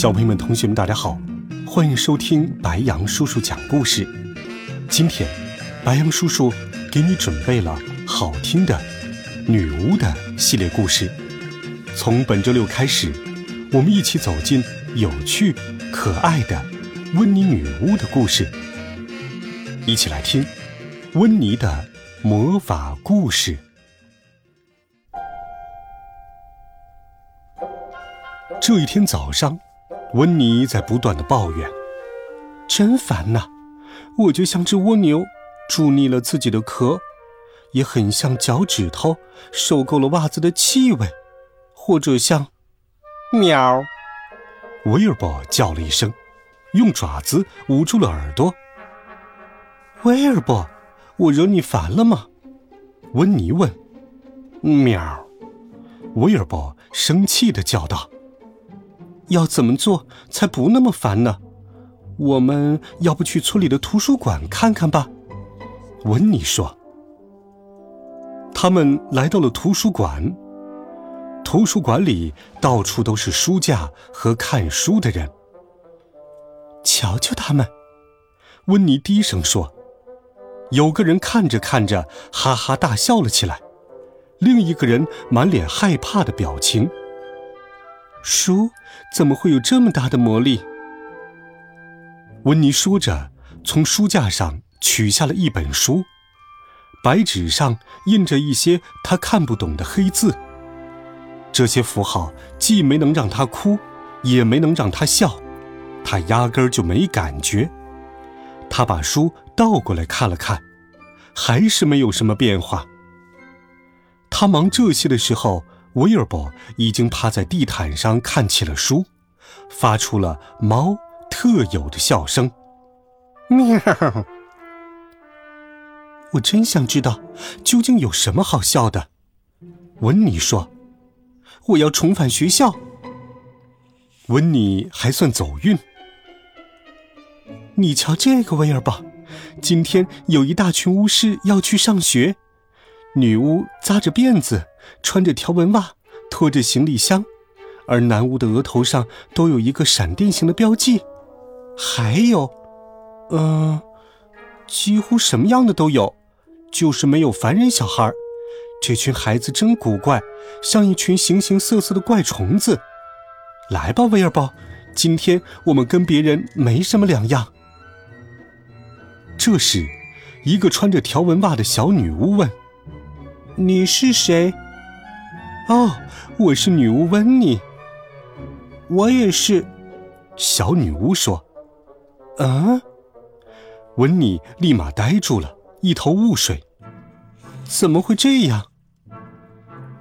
小朋友们、同学们，大家好，欢迎收听白羊叔叔讲故事。今天，白羊叔叔给你准备了好听的女巫的系列故事。从本周六开始，我们一起走进有趣、可爱的温妮女巫的故事。一起来听温妮的魔法故事。这一天早上。温妮在不断的抱怨：“真烦呐！我就像只蜗牛，蛀腻了自己的壳，也很像脚趾头受够了袜子的气味，或者像……喵！”威尔伯叫了一声，用爪子捂住了耳朵。威尔伯，我惹你烦了吗？温妮问。喵！威尔伯生气的叫道。要怎么做才不那么烦呢？我们要不去村里的图书馆看看吧？温妮说。他们来到了图书馆。图书馆里到处都是书架和看书的人。瞧瞧他们，温妮低声说。有个人看着看着，哈哈大笑了起来，另一个人满脸害怕的表情。书怎么会有这么大的魔力？温妮说着，从书架上取下了一本书，白纸上印着一些他看不懂的黑字。这些符号既没能让他哭，也没能让他笑，他压根儿就没感觉。他把书倒过来看了看，还是没有什么变化。他忙这些的时候。威尔伯已经趴在地毯上看起了书，发出了猫特有的笑声。喵！我真想知道究竟有什么好笑的。温妮说：“我要重返学校。”温妮还算走运。你瞧这个，威尔伯，今天有一大群巫师要去上学。女巫扎着辫子，穿着条纹袜，拖着行李箱，而男巫的额头上都有一个闪电形的标记。还有，嗯，几乎什么样的都有，就是没有凡人小孩。这群孩子真古怪，像一群形形色色的怪虫子。来吧，威尔伯，今天我们跟别人没什么两样。这时，一个穿着条纹袜的小女巫问。你是谁？哦，我是女巫温妮。我也是。小女巫说：“嗯。”温妮立马呆住了，一头雾水。怎么会这样？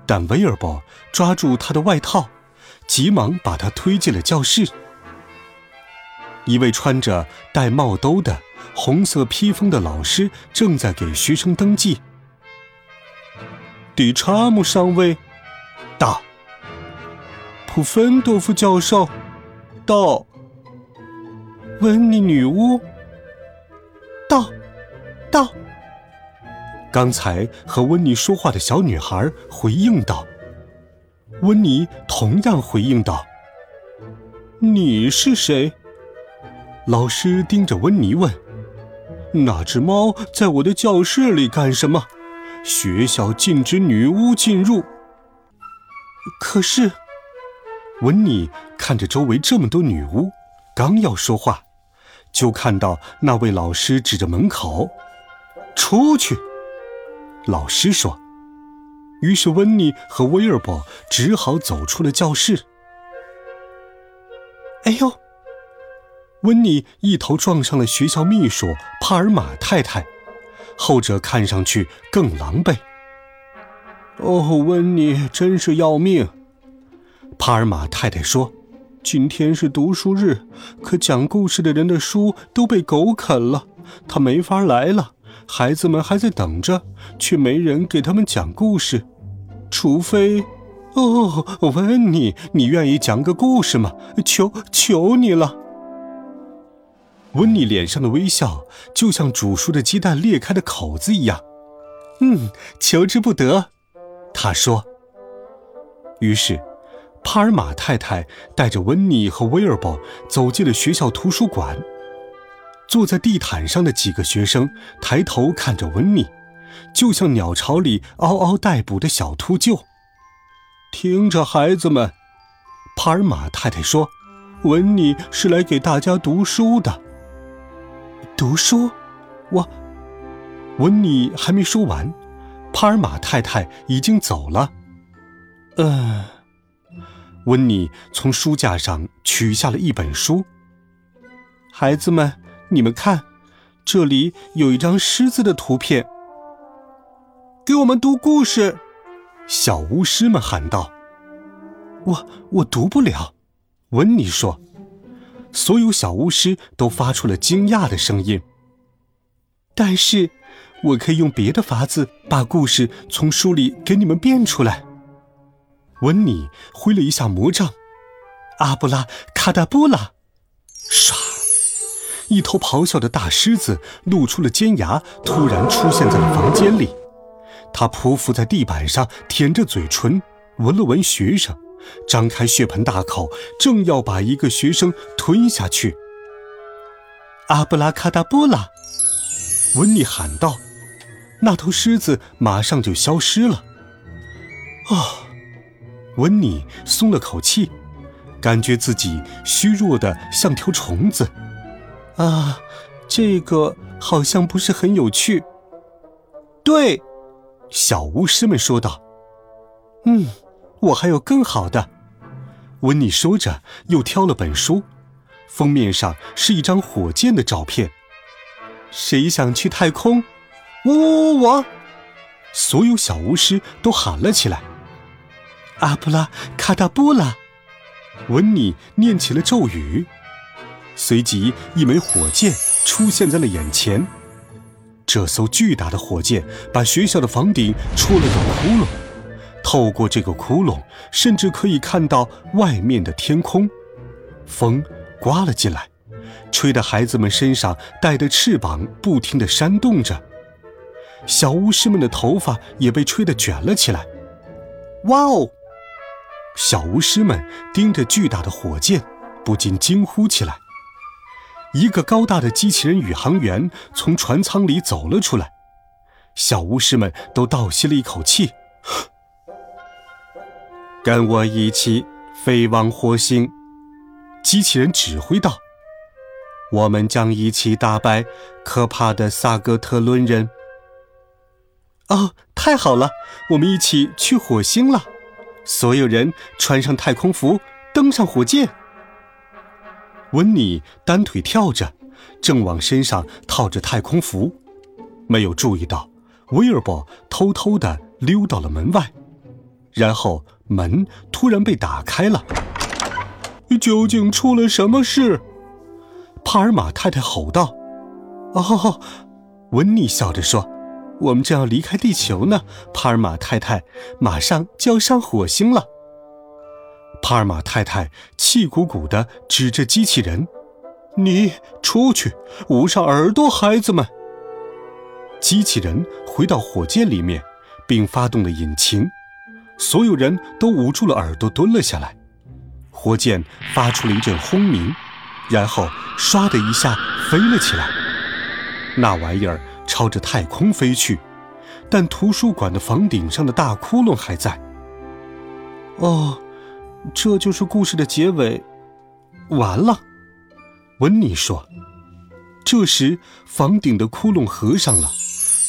但威尔伯抓住他的外套，急忙把他推进了教室。一位穿着戴帽兜的红色披风的老师正在给学生登记。迪查姆上尉，普芬多夫教授，到。温妮女巫，到，到。刚才和温妮说话的小女孩回应道。温妮同样回应道：“你是谁？”老师盯着温妮问：“那只猫在我的教室里干什么？”学校禁止女巫进入。可是，温妮看着周围这么多女巫，刚要说话，就看到那位老师指着门口：“出去。”老师说。于是，温妮和威尔伯只好走出了教室。哎呦！温妮一头撞上了学校秘书帕尔玛太太。后者看上去更狼狈。哦，温妮真是要命！帕尔玛太太说：“今天是读书日，可讲故事的人的书都被狗啃了，他没法来了。孩子们还在等着，却没人给他们讲故事。除非，哦，温妮，你愿意讲个故事吗？求求你了。温妮脸上的微笑就像煮熟的鸡蛋裂开的口子一样。嗯，求之不得。他说。于是。帕尔玛太太带着温妮和威尔伯走进了学校图书馆。坐在地毯上的几个学生抬头看着温妮，就像鸟巢里嗷嗷待哺的小秃鹫。听着，孩子们，帕尔玛太太说：“温妮是来给大家读书的。”读书？我……温妮还没说完，帕尔玛太太已经走了。嗯。温妮从书架上取下了一本书。孩子们，你们看，这里有一张狮子的图片。给我们读故事，小巫师们喊道。我我读不了，温妮说。所有小巫师都发出了惊讶的声音。但是，我可以用别的法子把故事从书里给你们变出来。温妮挥了一下魔杖，阿布拉卡达布拉，唰！一头咆哮的大狮子露出了尖牙，突然出现在了房间里。它匍匐在地板上，舔着嘴唇，闻了闻学生，张开血盆大口，正要把一个学生吞下去。阿布拉卡达布拉！温妮喊道。那头狮子马上就消失了。哦。温妮松了口气，感觉自己虚弱的像条虫子。啊，这个好像不是很有趣。对，小巫师们说道。嗯，我还有更好的。温妮说着，又挑了本书，封面上是一张火箭的照片。谁想去太空？我我我我！所有小巫师都喊了起来。阿布拉卡达布拉，温尼念起了咒语，随即一枚火箭出现在了眼前。这艘巨大的火箭把学校的房顶戳了个窟窿，透过这个窟窿，甚至可以看到外面的天空。风刮了进来，吹得孩子们身上带的翅膀不停地扇动着，小巫师们的头发也被吹得卷了起来。哇哦！小巫师们盯着巨大的火箭，不禁惊呼起来。一个高大的机器人宇航员从船舱里走了出来，小巫师们都倒吸了一口气。跟我一起飞往火星，机器人指挥道：“我们将一起打败可怕的萨格特伦人。”哦，太好了，我们一起去火星了。所有人穿上太空服，登上火箭。温妮单腿跳着，正往身上套着太空服，没有注意到威尔伯偷偷的溜到了门外，然后门突然被打开了。究竟出了什么事？帕尔玛太太吼道。哦，温妮笑着说。我们正要离开地球呢，帕尔玛太太，马上就要上火星了。帕尔玛太太气鼓鼓地指着机器人：“你出去，捂上耳朵，孩子们。”机器人回到火箭里面，并发动了引擎，所有人都捂住了耳朵，蹲了下来。火箭发出了一阵轰鸣，然后唰的一下飞了起来。那玩意儿。朝着太空飞去，但图书馆的房顶上的大窟窿还在。哦，这就是故事的结尾，完了。温妮说。这时，房顶的窟窿合上了，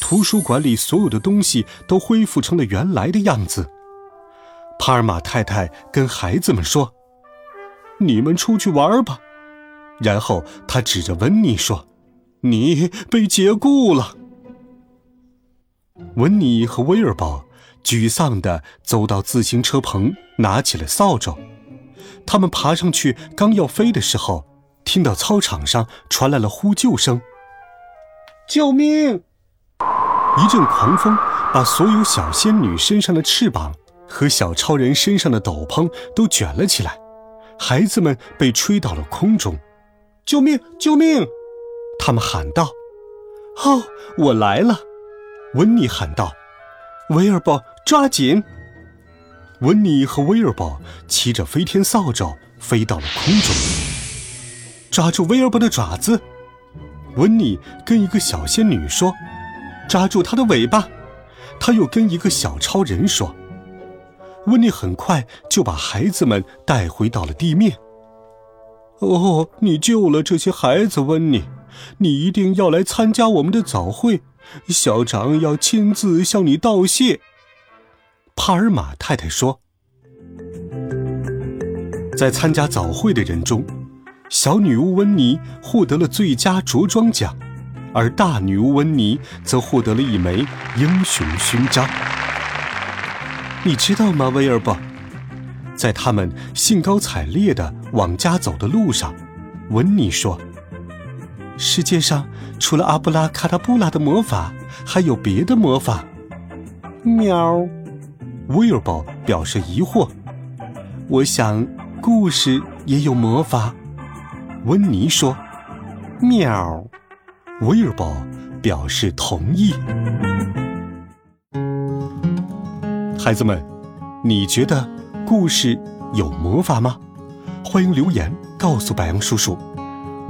图书馆里所有的东西都恢复成了原来的样子。帕尔玛太太跟孩子们说：“你们出去玩吧。”然后他指着温妮说。你被解雇了。温尼和威尔伯沮丧地走到自行车棚，拿起了扫帚。他们爬上去，刚要飞的时候，听到操场上传来了呼救声：“救命！”一阵狂风把所有小仙女身上的翅膀和小超人身上的斗篷都卷了起来，孩子们被吹到了空中。“救命！救命！”他们喊道。“哦，我来了！”温妮喊道。“威尔伯，抓紧！”温妮和威尔伯骑着飞天扫帚飞到了空中，抓住威尔伯的爪子。温妮跟一个小仙女说：“抓住他的尾巴。”他又跟一个小超人说：“温妮很快就把孩子们带回到了地面。”哦，你救了这些孩子，温妮，你一定要来参加我们的早会，小长要亲自向你道谢。帕尔玛太太说：“在参加早会的人中，小女巫温妮获得了最佳着装奖，而大女巫温妮则获得了一枚英雄勋章。你知道吗，威尔伯？在他们兴高采烈的往家走的路上，温妮说：‘世界上除了阿布拉卡达布拉的魔法，还有别的魔法。’喵。”威尔伯表示疑惑：“我想，故事也有魔法。”温妮说：“喵。”威尔伯表示同意。孩子们，你觉得故事有魔法吗？欢迎留言告诉白羊叔叔。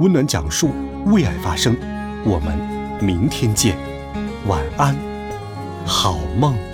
温暖讲述，为爱发声。我们明天见，晚安，好梦。